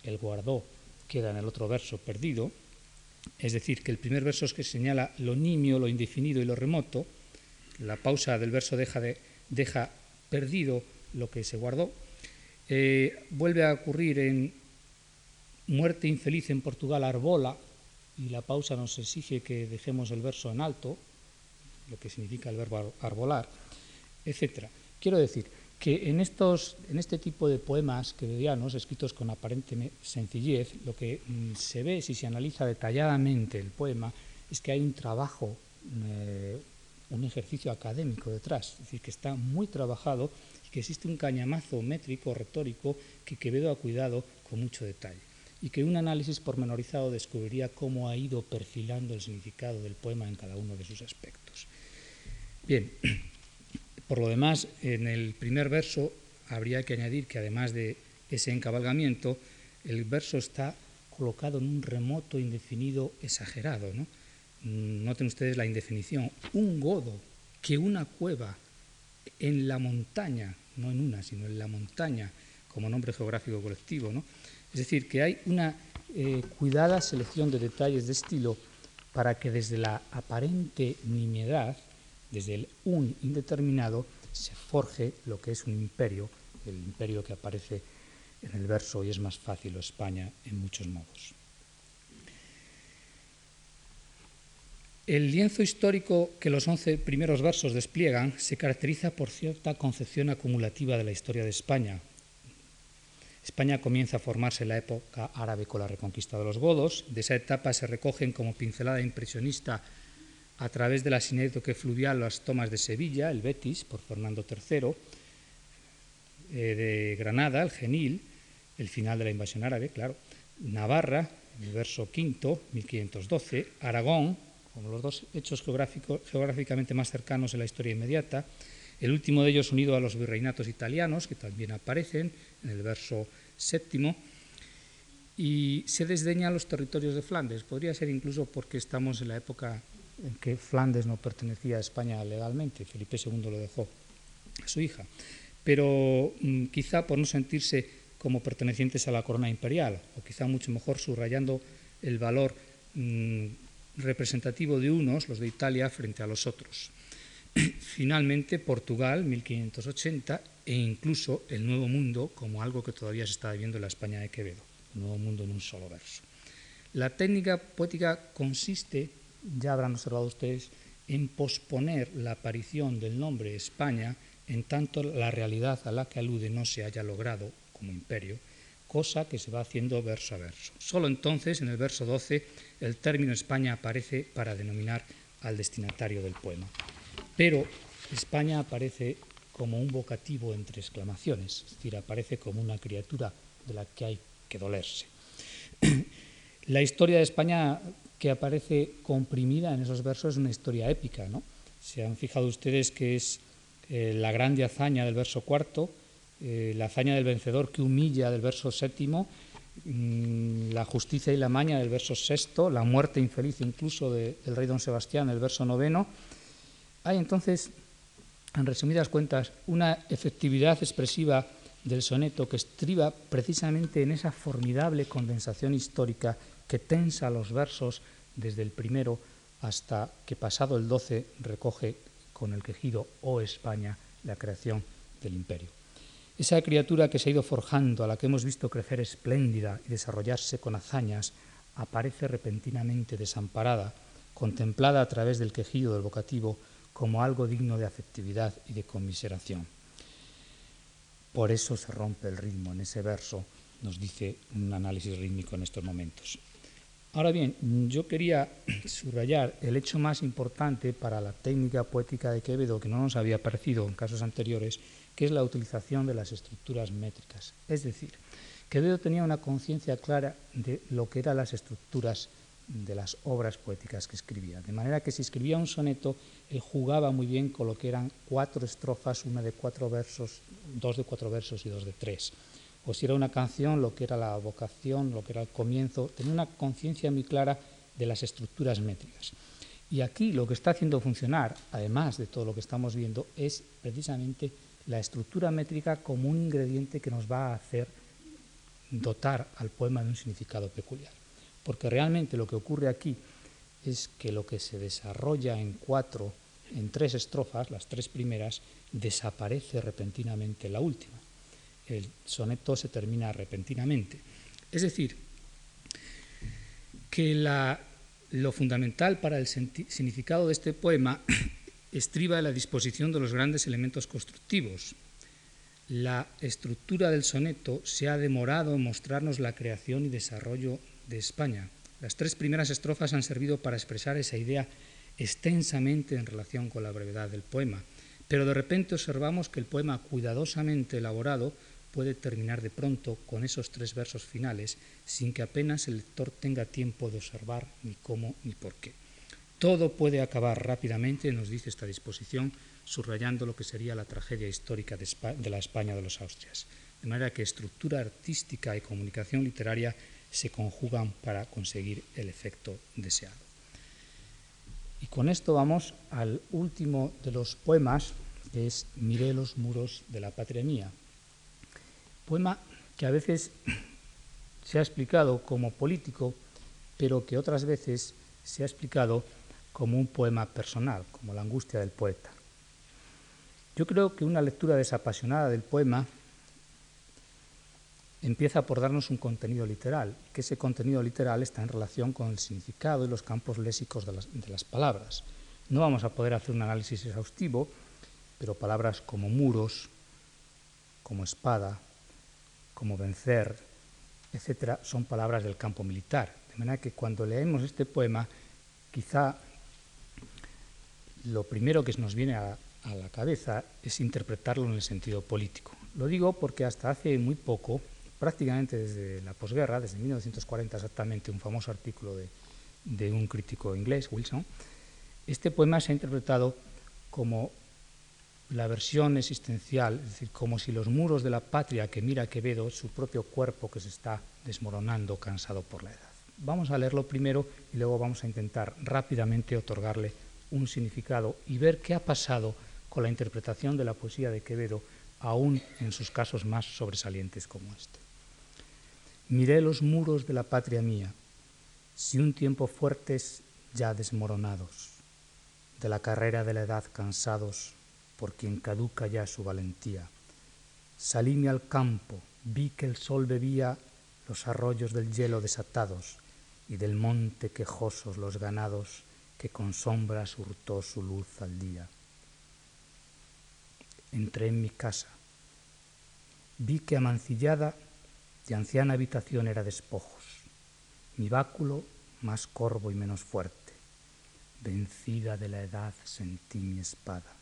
el guardó, queda en el otro verso perdido, es decir, que el primer verso es que señala lo nimio, lo indefinido y lo remoto, la pausa del verso deja, de, deja perdido lo que se guardó, eh, vuelve a ocurrir en muerte infeliz en Portugal, Arbola, y la pausa nos exige que dejemos el verso en alto, lo que significa el verbo arbolar, etc. Quiero decir que en, estos, en este tipo de poemas quevedianos, escritos con aparente sencillez, lo que mm, se ve si se analiza detalladamente el poema es que hay un trabajo, eh, un ejercicio académico detrás, es decir, que está muy trabajado que existe un cañamazo métrico, retórico, que Quevedo ha cuidado con mucho detalle y que un análisis pormenorizado descubriría cómo ha ido perfilando el significado del poema en cada uno de sus aspectos. Bien, por lo demás, en el primer verso habría que añadir que además de ese encabalgamiento, el verso está colocado en un remoto indefinido exagerado. ¿no? Noten ustedes la indefinición. Un godo que una cueva en la montaña, no en una, sino en la montaña, como nombre geográfico colectivo, ¿no? Es decir, que hay una eh, cuidada selección de detalles de estilo para que desde la aparente nimiedad, desde el un indeterminado, se forje lo que es un imperio, el imperio que aparece en el verso y es más fácil o España en muchos modos. El lienzo histórico que los once primeros versos despliegan se caracteriza por cierta concepción acumulativa de la historia de España. España comienza a formarse en la época árabe con la reconquista de los godos. De esa etapa se recogen como pincelada impresionista a través de la sinécdoque fluvial las tomas de Sevilla, el Betis, por Fernando III, eh, de Granada, el Genil, el final de la invasión árabe, claro, Navarra, el verso quinto, 1512, Aragón, como los dos hechos geográficamente más cercanos en la historia inmediata, el último de ellos unido a los virreinatos italianos, que también aparecen en el verso séptimo, y se desdeña los territorios de Flandes. Podría ser incluso porque estamos en la época en que Flandes no pertenecía a España legalmente, Felipe II lo dejó a su hija, pero mm, quizá por no sentirse como pertenecientes a la corona imperial, o quizá mucho mejor subrayando el valor mm, representativo de unos, los de Italia, frente a los otros. Finalmente, Portugal, 1580, e incluso el Nuevo Mundo como algo que todavía se está viendo en la España de Quevedo, el Nuevo Mundo en un solo verso. La técnica poética consiste, ya habrán observado ustedes, en posponer la aparición del nombre España en tanto la realidad a la que alude no se haya logrado como imperio, cosa que se va haciendo verso a verso. Solo entonces, en el verso 12, el término España aparece para denominar al destinatario del poema. Pero España aparece como un vocativo entre exclamaciones, es decir, aparece como una criatura de la que hay que dolerse. La historia de España que aparece comprimida en esos versos es una historia épica, ¿no? Se han fijado ustedes que es eh, la grande hazaña del verso cuarto, eh, la hazaña del vencedor que humilla del verso séptimo, la justicia y la maña del verso sexto, la muerte infeliz incluso del rey don Sebastián del verso noveno. Hay entonces, en resumidas cuentas, una efectividad expresiva del soneto que estriba precisamente en esa formidable condensación histórica que tensa los versos desde el primero hasta que pasado el doce recoge con el quejido «Oh España» la creación del imperio. Esa criatura que se ha ido forjando, a la que hemos visto crecer espléndida y desarrollarse con hazañas, aparece repentinamente desamparada, contemplada a través del quejido del vocativo como algo digno de afectividad y de conmiseración. Por eso se rompe el ritmo en ese verso, nos dice un análisis rítmico en estos momentos. Ahora bien, yo quería subrayar el hecho más importante para la técnica poética de Quevedo, que no nos había parecido en casos anteriores, que es la utilización de las estructuras métricas. Es decir, Quevedo tenía una conciencia clara de lo que eran las estructuras de las obras poéticas que escribía. De manera que si escribía un soneto, él jugaba muy bien con lo que eran cuatro estrofas, una de cuatro versos, dos de cuatro versos y dos de tres o si era una canción, lo que era la vocación, lo que era el comienzo, tenía una conciencia muy clara de las estructuras métricas. Y aquí lo que está haciendo funcionar, además de todo lo que estamos viendo, es precisamente la estructura métrica como un ingrediente que nos va a hacer dotar al poema de un significado peculiar. Porque realmente lo que ocurre aquí es que lo que se desarrolla en cuatro, en tres estrofas, las tres primeras, desaparece repentinamente la última el soneto se termina repentinamente. Es decir, que lo fundamental para el significado de este poema estriba la disposición de los grandes elementos constructivos. La estructura del soneto se ha demorado en mostrarnos la creación y desarrollo de España. Las tres primeras estrofas han servido para expresar esa idea extensamente en relación con la brevedad del poema, pero de repente observamos que el poema cuidadosamente elaborado puede terminar de pronto con esos tres versos finales sin que apenas el lector tenga tiempo de observar ni cómo ni por qué. Todo puede acabar rápidamente, nos dice esta disposición, subrayando lo que sería la tragedia histórica de, la España de los Austrias. De manera que estructura artística y comunicación literaria se conjugan para conseguir el efecto deseado. Y con esto vamos al último de los poemas, que es Miré los muros de la patria mía, Poema que a veces se ha explicado como político, pero que otras veces se ha explicado como un poema personal, como la angustia del poeta. Yo creo que una lectura desapasionada del poema empieza por darnos un contenido literal, que ese contenido literal está en relación con el significado y los campos léxicos de las, de las palabras. No vamos a poder hacer un análisis exhaustivo, pero palabras como muros, como espada, como vencer, etcétera, son palabras del campo militar. De manera que cuando leemos este poema, quizá lo primero que nos viene a, la cabeza es interpretarlo en el sentido político. Lo digo porque hasta hace muy poco, prácticamente desde la posguerra, desde 1940 exactamente, un famoso artículo de, de un crítico inglés, Wilson, este poema se ha interpretado como la versión existencial, es decir, como si los muros de la patria que mira Quevedo, su propio cuerpo que se está desmoronando cansado por la edad. Vamos a leerlo primero y luego vamos a intentar rápidamente otorgarle un significado y ver qué ha pasado con la interpretación de la poesía de Quevedo, aún en sus casos más sobresalientes como este. Miré los muros de la patria mía, si un tiempo fuertes ya desmoronados, de la carrera de la edad cansados, por quien caduca ya su valentía. Salíme al campo, vi que el sol bebía los arroyos del hielo desatados y del monte quejosos los ganados que con sombras hurtó su luz al día entré en mi casa. Vi que amancillada de anciana habitación era despojos, mi báculo más corvo y menos fuerte. Vencida de la edad sentí mi espada,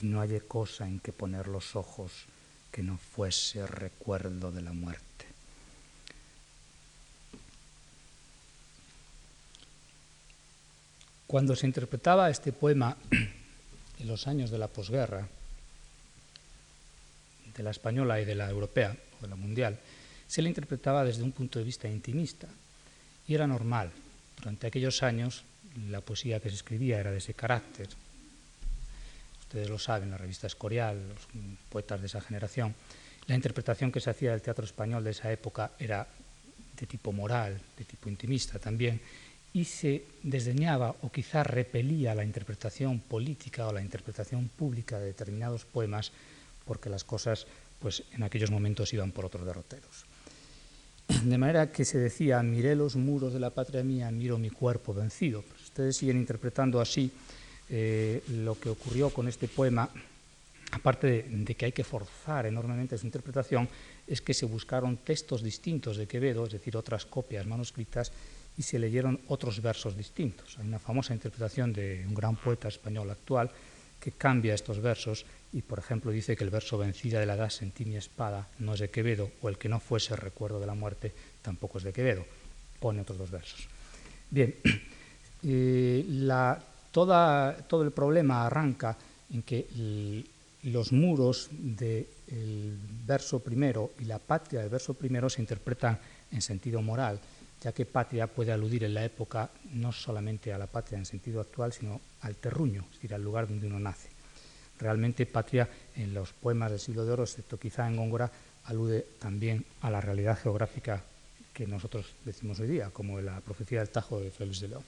y no hallé cosa en que poner los ojos que no fuese recuerdo de la muerte. Cuando se interpretaba este poema en los años de la posguerra, de la española y de la europea o de la mundial, se le interpretaba desde un punto de vista intimista. Y era normal. Durante aquellos años la poesía que se escribía era de ese carácter. Ustedes lo saben, la revista Escorial, los poetas de esa generación. La interpretación que se hacía del teatro español de esa época era de tipo moral, de tipo intimista también, y se desdeñaba o quizá repelía la interpretación política o la interpretación pública de determinados poemas porque las cosas pues en aquellos momentos iban por otros derroteros. De manera que se decía, miré los muros de la patria mía, miro mi cuerpo vencido. Pues ustedes siguen interpretando así eh, lo que ocurrió con este poema, aparte de, de, que hay que forzar enormemente su interpretación, es que se buscaron textos distintos de Quevedo, es decir, otras copias manuscritas, y se leyeron otros versos distintos. Hay una famosa interpretación de un gran poeta español actual que cambia estos versos y, por ejemplo, dice que el verso vencida de la edad sentí mi espada no es de Quevedo, o el que no fuese recuerdo de la muerte tampoco es de Quevedo. Pone otros dos versos. Bien, eh, toda, todo el problema arranca en que los muros del verso primero y la patria del verso primero se interpretan en sentido moral, ya que patria puede aludir en la época no solamente a la patria en sentido actual, sino al terruño, es decir, al lugar donde uno nace. Realmente patria en los poemas del siglo de oro, excepto quizá en Góngora, alude también a la realidad geográfica que nosotros decimos hoy día, como la profecía del Tajo de Félix de León.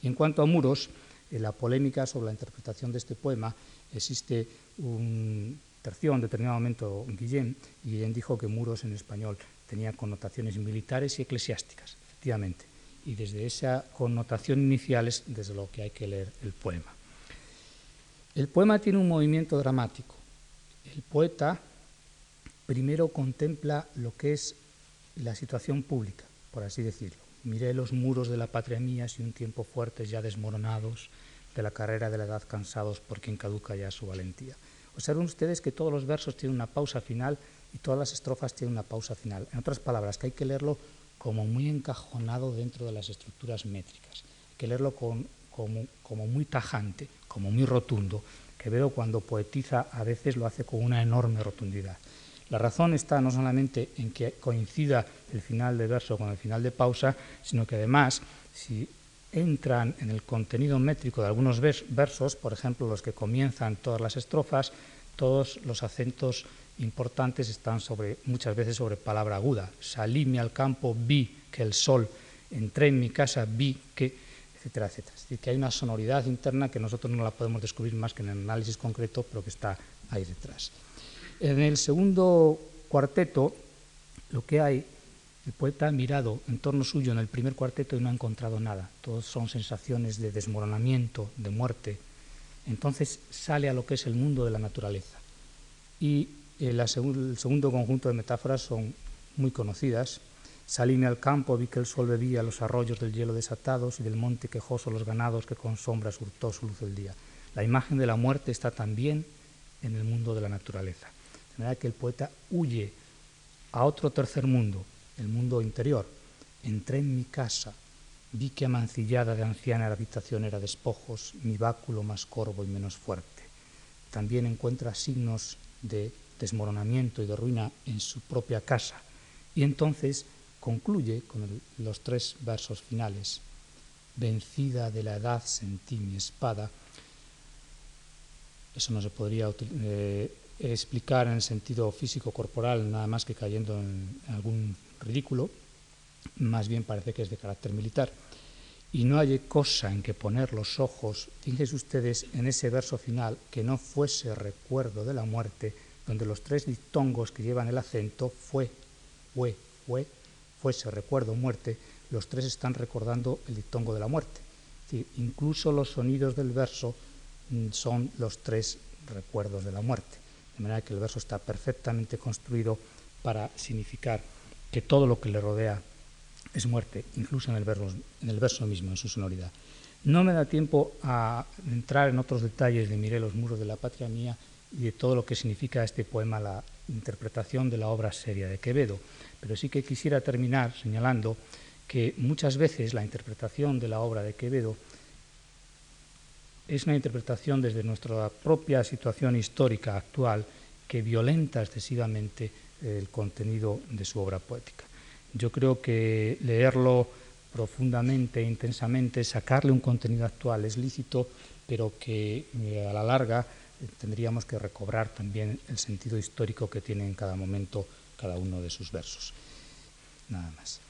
Y en cuanto a muros, en la polémica sobre la interpretación de este poema existe un tercio en determinado momento Guillén, y Guillén dijo que muros en español tenía connotaciones militares y eclesiásticas, Y desde esa connotación inicial es desde lo que hay que leer el poema. El poema tiene un movimiento dramático. El poeta primero contempla lo que es la situación pública, por así decirlo. Miré los muros de la patria mía si un tiempo fuertes ya desmoronados, de la carrera de la edad cansados por quien caduca ya su valentía. Observen ustedes que todos los versos tienen una pausa final y todas las estrofas tienen una pausa final. En otras palabras, que hay que leerlo como muy encajonado dentro de las estructuras métricas. Hay que leerlo como, muy tajante, como muy rotundo. Quevedo cuando poetiza a veces lo hace con una enorme rotundidad. La razón está no solamente en que coincida el final de verso con el final de pausa, sino que además, si entran en el contenido métrico de algunos versos, por ejemplo, los que comienzan todas las estrofas, todos los acentos importantes están sobre, muchas veces sobre palabra aguda. Salíme al campo, vi que el sol, entré en mi casa, vi que etcétera, etcétera. Es decir, que hay una sonoridad interna que nosotros no la podemos descubrir más que en el análisis concreto, pero que está ahí detrás. En el segundo cuarteto, lo que hay, el poeta ha mirado en torno suyo en el primer cuarteto y no ha encontrado nada. Todos son sensaciones de desmoronamiento, de muerte. Entonces sale a lo que es el mundo de la naturaleza. Y el, el segundo conjunto de metáforas son muy conocidas. Salíme al campo, vi que el sol bebía los arroyos del hielo desatados y del monte quejoso los ganados que con sombras hurtó su luz el día. La imagen de la muerte está también en el mundo de la naturaleza. De manera que el poeta huye a otro tercer mundo, el mundo interior. Entré en mi casa, vi que amancillada de anciana la habitación era despojos, mi báculo más corvo y menos fuerte. También encuentra signos de desmoronamiento y de ruina en su propia casa. Y entonces concluye con los tres versos finales. Vencida de la edad sentí mi espada. Eso no se podría eh, explicar en el sentido físico-corporal, nada más que cayendo en algún ridículo. Más bien parece que es de carácter militar. Y no hay cosa en que poner los ojos, fíjense ustedes en ese verso final, que no fuese recuerdo de la muerte, donde los tres dictongos que llevan el acento fue, fue, fue, fuese recuerdo, muerte, los tres están recordando el dictongo de la muerte. incluso los sonidos del verso mm, son los tres recuerdos de la muerte. De manera que el verso está perfectamente construido para significar que todo lo que le rodea es muerte, incluso en el, verso, en el verso mismo, en su sonoridad. No me da tiempo a entrar en otros detalles de Miré los muros de la patria mía y de todo lo que significa este poema, la interpretación de la obra seria de Quevedo, pero sí que quisiera terminar señalando que muchas veces la interpretación de la obra de Quevedo es una interpretación desde nuestra propia situación histórica actual que violenta excesivamente el contenido de su obra poética. Yo creo que leerlo profundamente, e intensamente, sacarle un contenido actual es lícito, pero que eh, a la larga tendríamos que recobrar también el sentido histórico que tiene en cada momento cada uno de sus versos. Nada más.